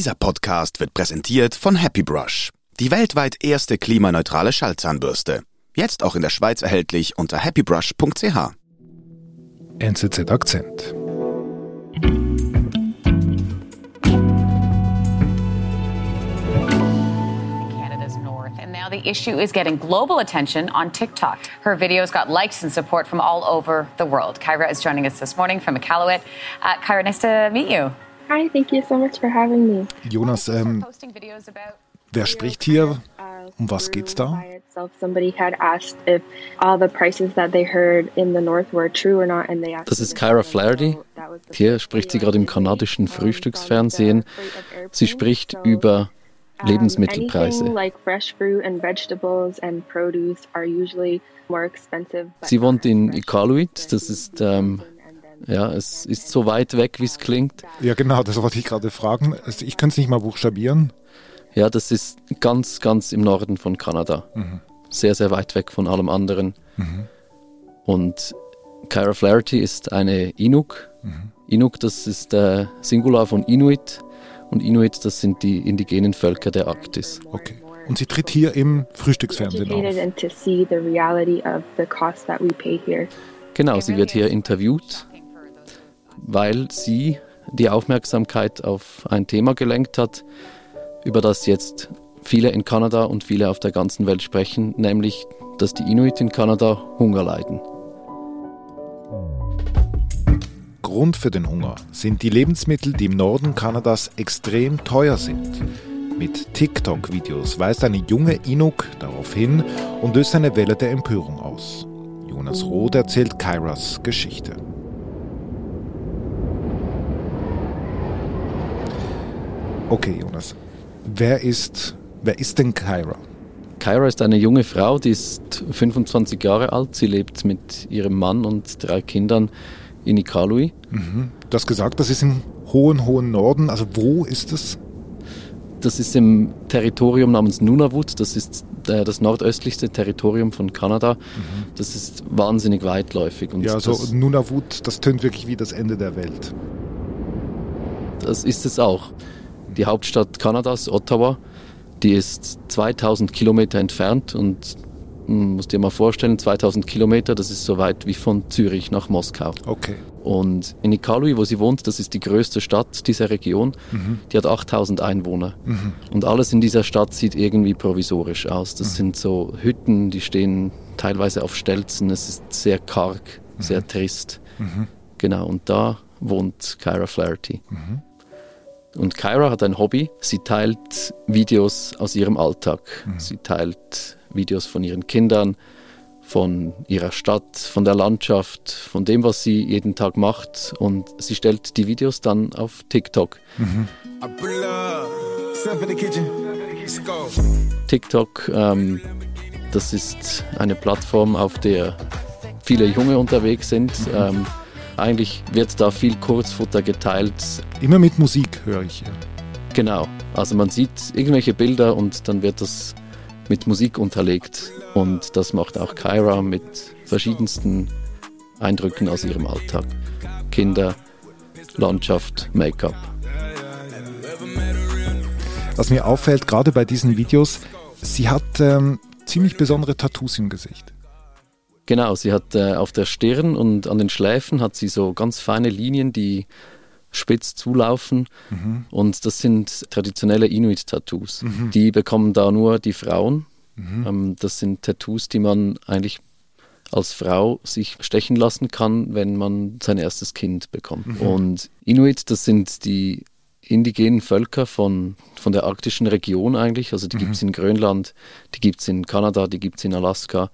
Dieser Podcast wird präsentiert von Happy Brush, die weltweit erste klimaneutrale Schallzahnbürste. Jetzt auch in der Schweiz erhältlich unter happybrush.ch. NZZ Akzent. Canada's north. And now the issue is getting global attention on TikTok. Her videos got likes and support from all over the world. Kyra is joining us this morning from Iqaluit. Uh, Kyra, nice to meet you. Hi, thank you so much for having me. Jonas, ähm, wer spricht hier? Um was geht's da? Das ist Kyra Flaherty. Hier spricht sie gerade im kanadischen Frühstücksfernsehen. Sie spricht über Lebensmittelpreise. Sie wohnt in Iqaluit, das ist, ähm, ja, es ist so weit weg, wie es klingt. Ja, genau, das wollte ich gerade fragen. Also ich kann es nicht mal buchstabieren. Ja, das ist ganz, ganz im Norden von Kanada. Sehr, sehr weit weg von allem anderen. Und Kyra Flaherty ist eine Inuk. Inuk, das ist der Singular von Inuit. Und Inuit, das sind die indigenen Völker der Arktis. Okay. Und sie tritt hier im Frühstücksfernsehen auf. Genau, sie wird hier interviewt, weil sie die Aufmerksamkeit auf ein Thema gelenkt hat, über das jetzt viele in Kanada und viele auf der ganzen Welt sprechen, nämlich, dass die Inuit in Kanada Hunger leiden. Grund für den Hunger sind die Lebensmittel, die im Norden Kanadas extrem teuer sind. Mit TikTok-Videos weist eine junge Inuk darauf hin und löst eine Welle der Empörung aus. Jonas Roth erzählt Kyras Geschichte. Okay, Jonas. Wer ist, wer ist denn Kyra? Kyra ist eine junge Frau, die ist 25 Jahre alt. Sie lebt mit ihrem Mann und drei Kindern in Iqaluit. Du hast gesagt, das ist im hohen, hohen Norden. Also wo ist es? Das ist im Territorium namens Nunavut. Das ist äh, das nordöstlichste Territorium von Kanada. Das ist wahnsinnig weitläufig. Und Ja, also das, Nunavut, das tönt wirklich wie das Ende der Welt. das ist es auch. Die Hauptstadt Kanadas, Ottawa, die ist 2000 Kilometer entfernt und man muss dir mal vorstellen, 2000 Kilometer, das ist so weit wie von Zürich nach Moskau. Okay. Und in Iqaluit, wo sie wohnt, das ist die größte Stadt dieser Region, die hat 8000 Einwohner. Und alles in dieser Stadt sieht irgendwie provisorisch aus. Das sind so Hütten, die stehen teilweise auf Stelzen, es ist sehr karg, sehr trist. Genau, und da wohnt Kyra Flaherty. Und Kyra hat ein Hobby. Sie teilt Videos aus ihrem Alltag. Sie teilt Videos von ihren Kindern, von ihrer Stadt, von der Landschaft, von dem, was sie jeden Tag macht. Und sie stellt die Videos dann auf TikTok. Go. TikTok, ähm, das ist eine Plattform, auf der viele Junge unterwegs sind. Ähm, eigentlich wird da viel Kurzfutter geteilt. Immer mit Musik höre ich hier. Genau. Also man sieht irgendwelche Bilder und dann wird das mit Musik unterlegt. Und das macht auch Kyra mit verschiedensten Eindrücken aus ihrem Alltag. Kinder, Landschaft, Make-up. Was mir auffällt, gerade bei diesen Videos, sie hat ähm, ziemlich besondere Tattoos im Gesicht. Genau, sie hat äh, auf der Stirn und an den Schläfen hat sie so ganz feine Linien, die spitz zulaufen. Und das sind traditionelle Inuit-Tattoos. Die bekommen da nur die Frauen. Ähm, das sind Tattoos, die man eigentlich als Frau sich stechen lassen kann, wenn man sein erstes Kind bekommt. Und Inuit, das sind die indigenen Völker von, von der arktischen Region eigentlich. Also die gibt es in Grönland, die gibt es in Kanada, die gibt es in Alaska.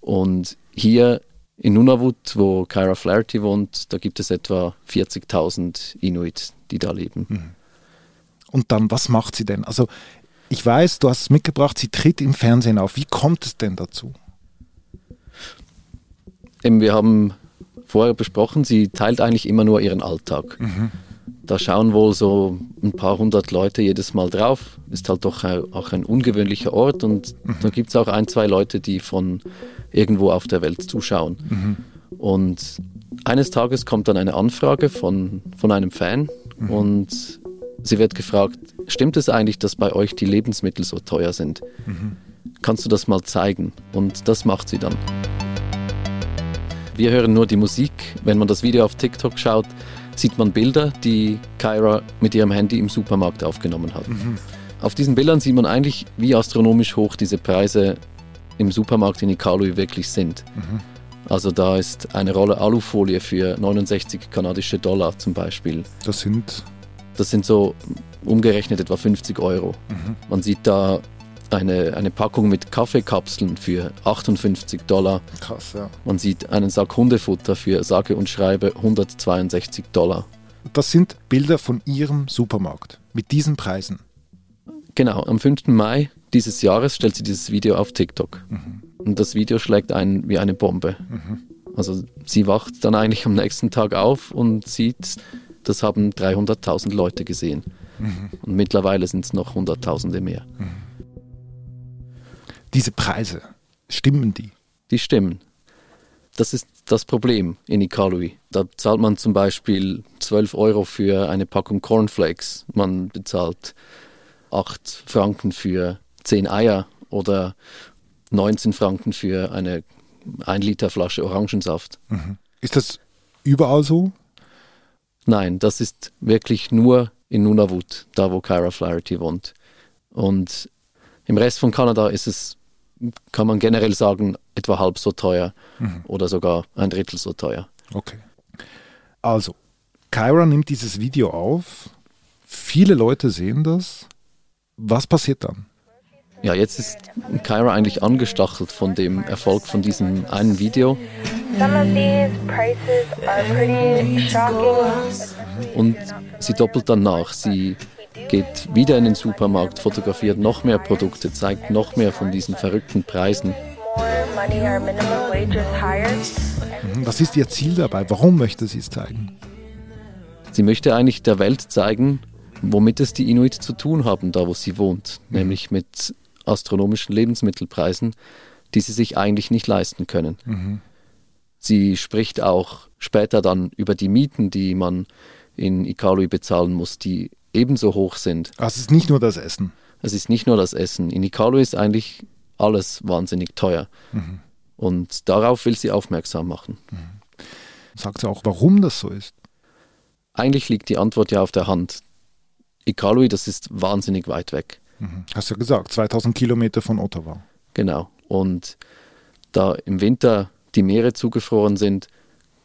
Und hier in Nunavut, wo Kyra Flaherty wohnt, da gibt es etwa 40.000 Inuit, die da leben. Und dann, was macht sie denn? Also, ich weiß, du hast es mitgebracht, sie tritt im Fernsehen auf. Wie kommt es denn dazu? Eben, wir haben vorher besprochen, sie teilt eigentlich immer nur ihren Alltag. Da schauen wohl so ein paar hundert Leute jedes Mal drauf. Ist halt doch auch ein ungewöhnlicher Ort und da gibt es auch ein, zwei Leute, die von irgendwo auf der Welt zuschauen. Und eines Tages kommt dann eine Anfrage von, von einem Fan und Sie wird gefragt, stimmt es eigentlich, dass bei euch die Lebensmittel so teuer sind? Mhm. Kannst du das mal zeigen? Und das macht sie dann. Wir hören nur die Musik. Wenn man das Video auf TikTok schaut, sieht man Bilder, die Kyra mit ihrem Handy im Supermarkt aufgenommen hat. Mhm. Auf diesen Bildern sieht man eigentlich, wie astronomisch hoch diese Preise im Supermarkt in Iqaluit wirklich sind. Mhm. Also da ist eine Rolle Alufolie für 69 kanadische Dollar zum Beispiel. Das sind? Das sind so umgerechnet etwa 50 Euro. Mhm. Man sieht da eine, eine Packung mit Kaffeekapseln für 58 Dollar. Krass, ja. Man sieht einen Sack Hundefutter für sage und schreibe 162 Dollar. Das sind Bilder von Ihrem Supermarkt mit diesen Preisen. Genau, am 5. Mai dieses Jahres stellt sie dieses Video auf TikTok. Mhm. Und das Video schlägt ein wie eine Bombe. Mhm. Also sie wacht dann eigentlich am nächsten Tag auf und sieht, das haben 300.000 Leute gesehen. Mhm. Und mittlerweile sind es noch Hunderttausende mehr. Diese Preise, stimmen die? Die stimmen. Das ist das Problem in Iqaluit. Da zahlt man zum Beispiel 12 Euro für eine Packung Cornflakes. Man bezahlt 8 Franken für 10 Eier oder 19 Franken für eine 1 Liter Flasche Orangensaft. Mhm. Ist das überall so? Nein, das ist wirklich nur in Nunavut, da wo Kyra Flaherty wohnt. Und im Rest von Kanada ist es kann man generell sagen, etwa halb so teuer mhm. oder sogar ein Drittel so teuer. Okay. Also, Kyra nimmt dieses Video auf. Viele Leute sehen das. Was passiert dann? Ja, jetzt ist Kyra eigentlich angestachelt von dem Erfolg von diesem einen Video. Und sie doppelt dann nach. Sie geht wieder in den Supermarkt, fotografiert noch mehr Produkte, zeigt noch mehr von diesen verrückten Preisen. Mhm, was ist ihr Ziel dabei? Warum möchte sie es zeigen? Sie möchte eigentlich der Welt zeigen, womit es die Inuit zu tun haben, da wo sie wohnt, mhm. nämlich mit astronomischen Lebensmittelpreisen, die sie sich eigentlich nicht leisten können. Mhm. Sie spricht auch später dann über die Mieten, die man in Iqaluit bezahlen muss, die ebenso hoch sind. Also es ist nicht nur das Essen. Es ist nicht nur das Essen. In Iqaluit ist eigentlich alles wahnsinnig teuer. Mhm. Und darauf will sie aufmerksam machen. Mhm. Sagt sie auch, warum das so ist? Eigentlich liegt die Antwort ja auf der Hand. Iqaluit, das ist wahnsinnig weit weg. Mhm. Hast du ja gesagt, 2000 Kilometer von Ottawa. Genau. Und da im Winter die Meere zugefroren sind,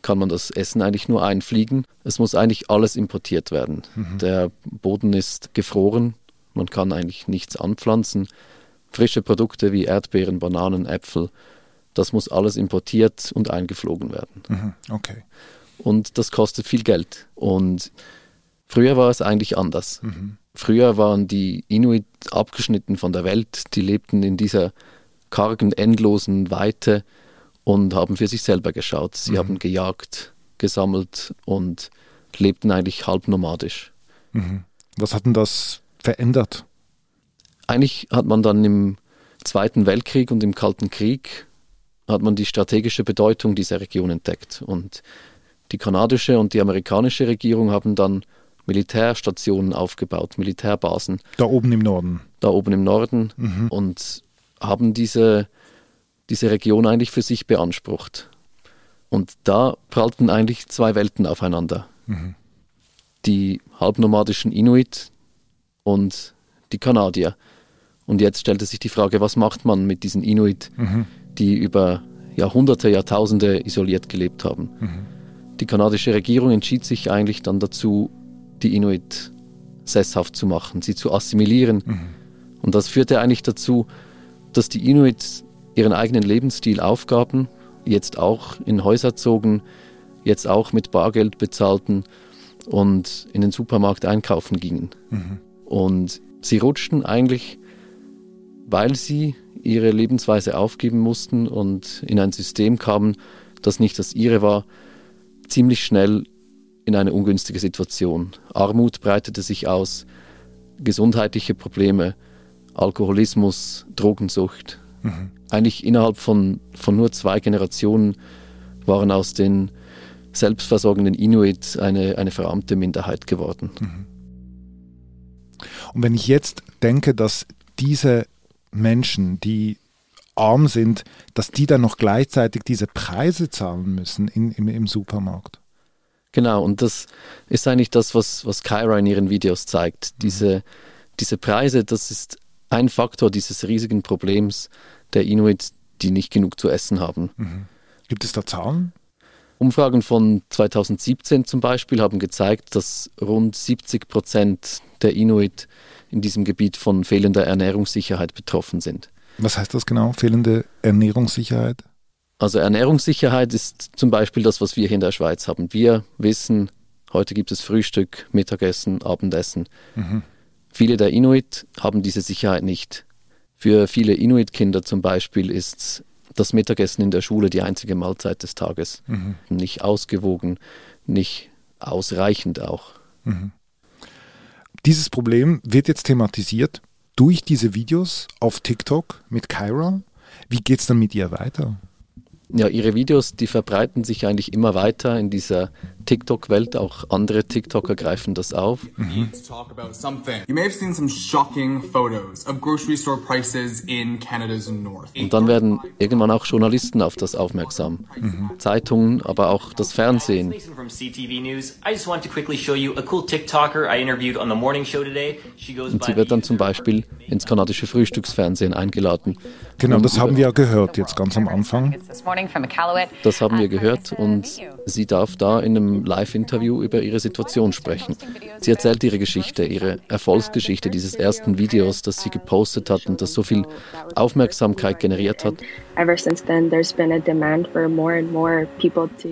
kann man das Essen eigentlich nur einfliegen. Es muss eigentlich alles importiert werden. Mhm. Der Boden ist gefroren, man kann eigentlich nichts anpflanzen. Frische Produkte wie Erdbeeren, Bananen, Äpfel, das muss alles importiert und eingeflogen werden. Mhm. Okay. Und das kostet viel Geld. Und früher war es eigentlich anders. Mhm. Früher waren die Inuit abgeschnitten von der Welt, die lebten in dieser kargen, endlosen Weite und haben für sich selber geschaut. Sie mhm. haben gejagt, gesammelt und lebten eigentlich halb nomadisch. Mhm. Was hat denn das verändert? Eigentlich hat man dann im Zweiten Weltkrieg und im Kalten Krieg hat man die strategische Bedeutung dieser Region entdeckt. Und die kanadische und die amerikanische Regierung haben dann Militärstationen aufgebaut, Militärbasen. Da oben im Norden. Da oben im Norden mhm. und haben diese diese Region eigentlich für sich beansprucht. Und da prallten eigentlich zwei Welten aufeinander. Mhm. Die halbnomadischen Inuit und die Kanadier. Und jetzt stellte sich die Frage, was macht man mit diesen Inuit, mhm. die über Jahrhunderte, Jahrtausende isoliert gelebt haben. Mhm. Die kanadische Regierung entschied sich eigentlich dann dazu, die Inuit sesshaft zu machen, sie zu assimilieren. Mhm. Und das führte eigentlich dazu, dass die Inuit ihren eigenen Lebensstil aufgaben, jetzt auch in Häuser zogen, jetzt auch mit Bargeld bezahlten und in den Supermarkt einkaufen gingen. Mhm. Und sie rutschten eigentlich, weil sie ihre Lebensweise aufgeben mussten und in ein System kamen, das nicht das ihre war, ziemlich schnell in eine ungünstige Situation. Armut breitete sich aus, gesundheitliche Probleme, Alkoholismus, Drogensucht. Mhm eigentlich innerhalb von, von nur zwei Generationen waren aus den selbstversorgenden Inuit eine, eine verarmte Minderheit geworden. Mhm. Und wenn ich jetzt denke, dass diese Menschen, die arm sind, dass die dann noch gleichzeitig diese Preise zahlen müssen in, im, im Supermarkt. Genau, und das ist eigentlich das, was, was Kyra in ihren Videos zeigt. Diese, diese Preise, das ist ein Faktor dieses riesigen Problems der Inuit, die nicht genug zu essen haben. Mhm. Gibt es da Zahlen? Umfragen von 2017 zum Beispiel haben gezeigt, dass rund 70 Prozent der Inuit in diesem Gebiet von fehlender Ernährungssicherheit betroffen sind. Was heißt das genau? Fehlende Ernährungssicherheit? Also Ernährungssicherheit ist zum Beispiel das, was wir hier in der Schweiz haben. Wir wissen, heute gibt es Frühstück, Mittagessen, Abendessen. Mhm. Viele der Inuit haben diese Sicherheit nicht. Für viele Inuit-Kinder zum Beispiel ist das Mittagessen in der Schule die einzige Mahlzeit des Tages. Mhm. Nicht ausgewogen, nicht ausreichend auch. Mhm. Dieses Problem wird jetzt thematisiert durch diese Videos auf TikTok mit Kyra. Wie geht es dann mit ihr weiter? Ja, ihre Videos, die verbreiten sich eigentlich immer weiter in dieser TikTok-Welt. Auch andere TikToker greifen das auf. Mhm. Und dann werden irgendwann auch Journalisten auf das aufmerksam. Mhm. Zeitungen, aber auch das Fernsehen. Und sie wird dann zum Beispiel ins kanadische Frühstücksfernsehen eingeladen. Genau, das haben wir ja gehört jetzt ganz am Anfang. Das haben wir gehört und sie darf da in einem Live-Interview über ihre Situation sprechen. Sie erzählt ihre Geschichte, ihre Erfolgsgeschichte dieses ersten Videos, das sie gepostet hat und das so viel Aufmerksamkeit generiert hat.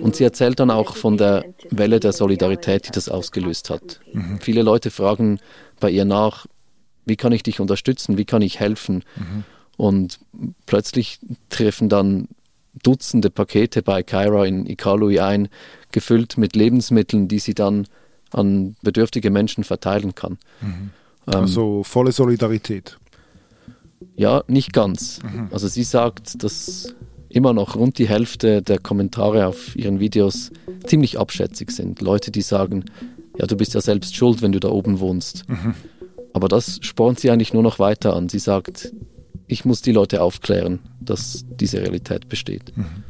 Und sie erzählt dann auch von der Welle der Solidarität, die das ausgelöst hat. Mhm. Viele Leute fragen bei ihr nach, wie kann ich dich unterstützen, wie kann ich helfen? Mhm. Und plötzlich treffen dann Dutzende Pakete bei Kyra in Iqaluit ein, gefüllt mit Lebensmitteln, die sie dann an bedürftige Menschen verteilen kann. Mhm. Ähm, also volle Solidarität. Ja, nicht ganz. Mhm. Also sie sagt, dass immer noch rund die Hälfte der Kommentare auf ihren Videos ziemlich abschätzig sind. Leute, die sagen, ja, du bist ja selbst schuld, wenn du da oben wohnst. Mhm. Aber das spornt sie eigentlich nur noch weiter an. Sie sagt, ich muss die Leute aufklären, dass diese Realität besteht. Mhm.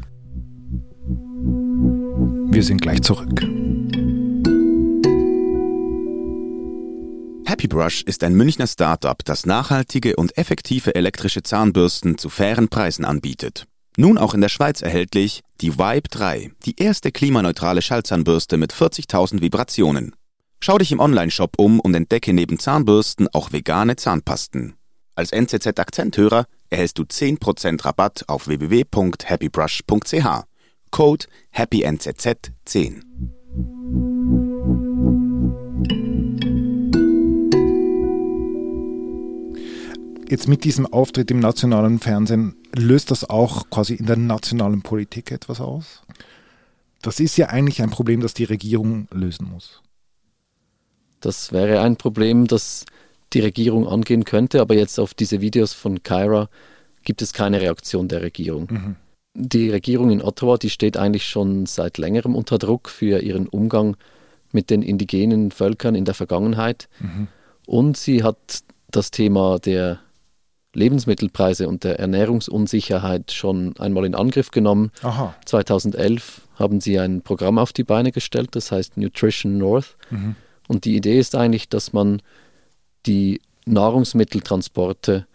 Wir sind gleich zurück. Happy Brush ist ein Münchner Startup, das nachhaltige und effektive elektrische Zahnbürsten zu fairen Preisen anbietet. Nun auch in der Schweiz erhältlich die Vibe 3, die erste klimaneutrale Schallzahnbürste mit 40.000 Vibrationen. Schau dich im Onlineshop um und entdecke neben Zahnbürsten auch vegane Zahnpasten. Als NZZ-Akzenthörer erhältst du 10% Rabatt auf www.happybrush.ch. Code HAPPYNZZ10. Jetzt mit diesem Auftritt im nationalen Fernsehen löst das auch quasi in der nationalen Politik etwas aus? Das ist ja eigentlich ein Problem, das die Regierung lösen muss. Das wäre ein Problem, das die Regierung angehen könnte, aber jetzt auf diese Videos von Kyra gibt es keine Reaktion der Regierung. Mhm. Die Regierung in Ottawa, die steht eigentlich schon seit längerem unter Druck für ihren Umgang mit den indigenen Völkern in der Vergangenheit. Mhm. Und sie hat das Thema der Lebensmittelpreise und der Ernährungsunsicherheit schon einmal in Angriff genommen. Aha. 2011 haben sie ein Programm auf die Beine gestellt, das heißt Nutrition North. Mhm. Und die Idee ist eigentlich, dass man die Nahrungsmitteltransporte,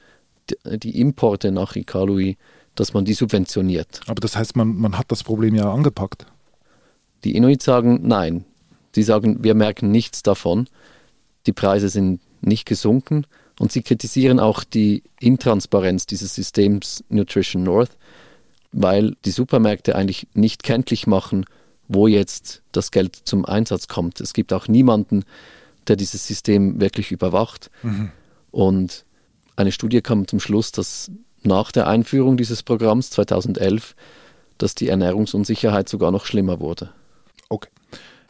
die Importe nach Iqaluit, dass man die subventioniert. Aber das heißt, man, man hat das Problem ja angepackt. Die Inuit sagen nein. Sie sagen, wir merken nichts davon. Die Preise sind nicht gesunken und sie kritisieren auch die Intransparenz dieses Systems Nutrition North, weil die Supermärkte eigentlich nicht kenntlich machen, wo jetzt das Geld zum Einsatz kommt. Es gibt auch niemanden, der dieses System wirklich überwacht. Mhm. Und eine Studie kam zum Schluss, dass nach der Einführung dieses Programms 2011, dass die Ernährungsunsicherheit sogar noch schlimmer wurde. Okay.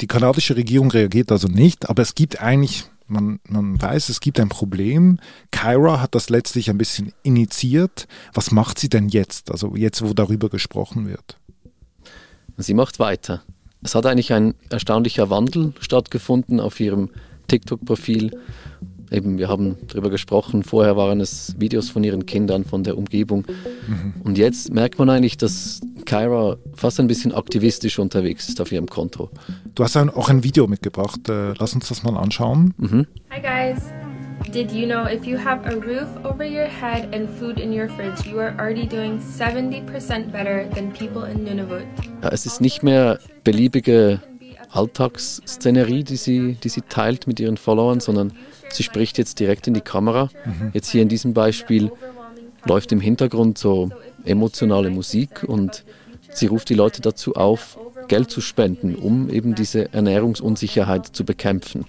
Die kanadische Regierung reagiert also nicht, aber es gibt eigentlich, man, man weiß, es gibt ein Problem. Kyra hat das letztlich ein bisschen initiiert. Was macht sie denn jetzt, also jetzt, wo darüber gesprochen wird? Sie macht weiter. Es hat eigentlich ein erstaunlicher Wandel stattgefunden auf ihrem TikTok-Profil. eben, wir haben darüber gesprochen, vorher waren es Videos von ihren Kindern, von der Umgebung. Und jetzt merkt man eigentlich, dass Kyra fast ein bisschen aktivistisch unterwegs ist auf ihrem Konto. Du hast auch ein Video mitgebracht. Äh, lass uns das mal anschauen. Hi guys. Did you know if you have a roof over your head and food in your fridge, you are already doing 70% better than people in Nunavut? Ja, es ist nicht mehr beliebige Alltagsszenerie, die sie, die sie teilt mit ihren Followern, sondern sie spricht jetzt direkt in die Kamera. Jetzt hier in diesem Beispiel läuft im Hintergrund so emotionale Musik und sie ruft die Leute dazu auf, Geld zu spenden, um eben diese Ernährungsunsicherheit zu bekämpfen.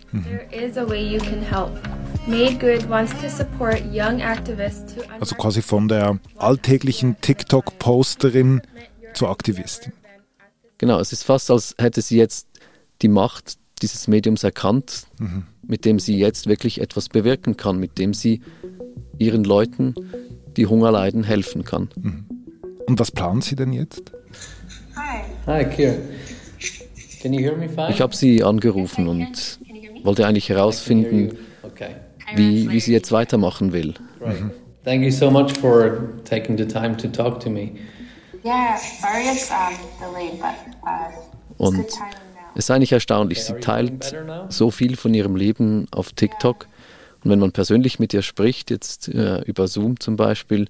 To Also quasi von der alltäglichen TikTok-Posterin zur Aktivistin. Genau, es ist fast, als hätte sie jetzt die Macht dieses Mediums erkannt, mit dem sie jetzt wirklich etwas bewirken kann, mit dem sie ihren Leuten, die Hunger leiden, helfen kann. Und was plant sie denn jetzt? Hi, Kira. Can you hear me fine? Ich habe sie angerufen und wollte eigentlich herausfinden, wie, wie sie jetzt weitermachen will. Thank you so much for taking the time to talk to me. Yeah, sorry it's um, delayed, but uh, it's Und good timing. Es ist eigentlich erstaunlich, sie teilt so viel von ihrem Leben auf TikTok. Und wenn man persönlich mit ihr spricht, jetzt äh, über Zoom zum Beispiel,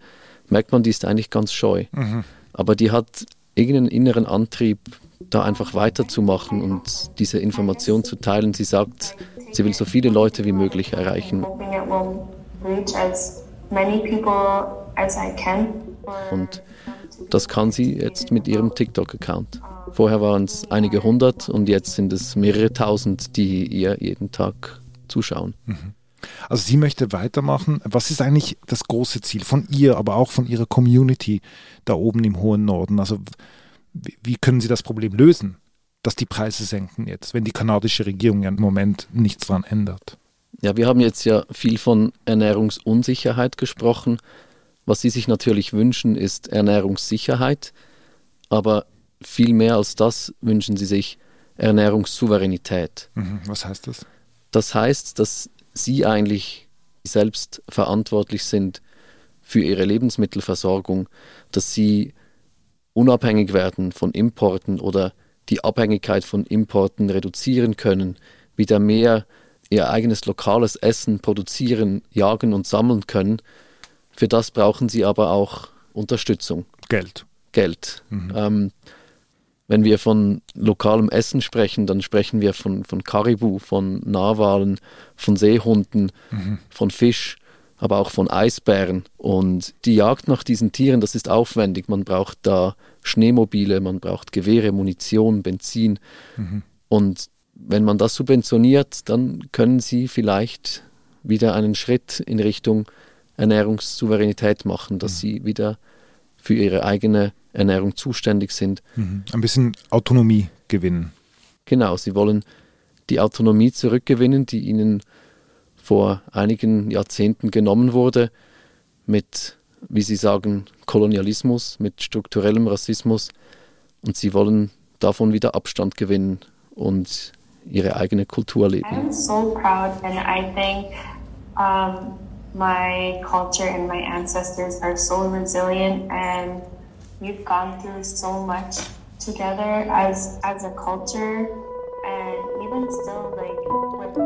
merkt man, die ist eigentlich ganz scheu. Aber die hat irgendeinen inneren Antrieb, da einfach weiterzumachen und diese Information zu teilen. Sie sagt, sie will so viele Leute wie möglich erreichen. Und das kann sie jetzt mit ihrem TikTok-Account. Vorher waren es einige hundert und jetzt sind es mehrere tausend, die ihr jeden Tag zuschauen. Also sie möchte weitermachen. Was ist eigentlich das große Ziel von ihr, aber auch von ihrer Community da oben im hohen Norden? Also wie wie können sie das Problem lösen, dass die Preise senken jetzt, wenn die kanadische Regierung ja im Moment nichts dran ändert? Ja, wir haben jetzt ja viel von Ernährungsunsicherheit gesprochen. Was Sie sich natürlich wünschen, ist Ernährungssicherheit, aber viel mehr als das wünschen Sie sich Ernährungssouveränität. Mhm. Was heißt das? Das heißt, dass Sie eigentlich selbst verantwortlich sind für Ihre Lebensmittelversorgung, dass Sie unabhängig werden von Importen oder die Abhängigkeit von Importen reduzieren können, wieder mehr Ihr eigenes lokales Essen produzieren, jagen und sammeln können. Für das brauchen Sie aber auch Unterstützung. Geld. Geld. Ähm, wenn wir von lokalem Essen sprechen, dann sprechen wir von, von Karibu, von Narwalen, von Seehunden, von Fisch, aber auch von Eisbären. Und die Jagd nach diesen Tieren, das ist aufwendig. Man braucht da Schneemobile, man braucht Gewehre, Munition, Benzin. Und wenn man das subventioniert, dann können sie vielleicht wieder einen Schritt in Richtung Ernährungssouveränität machen, dass sie wieder für ihre eigene Ernährung zuständig sind. Mhm. Ein bisschen Autonomie gewinnen. Genau, sie wollen die Autonomie zurückgewinnen, die ihnen vor einigen Jahrzehnten genommen wurde, mit, wie sie sagen, Kolonialismus, mit strukturellem Rassismus. Und sie wollen davon wieder Abstand gewinnen und ihre eigene Kultur leben. I'm so proud, and I think um, my culture and my ancestors are so resilient, and we've gone through so much together as as a culture, and even still, like with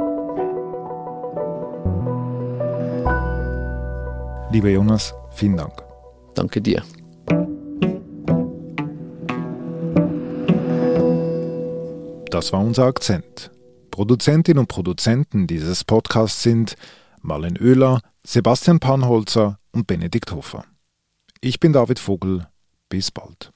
Lieber Jonas, vielen Dank. Danke dir. Das war unser Akzent. Produzentinnen und Produzenten dieses Podcasts sind Marlen Oehler, Sebastian Panholzer und Benedikt Hofer. Ich bin David Vogel. Bis bald.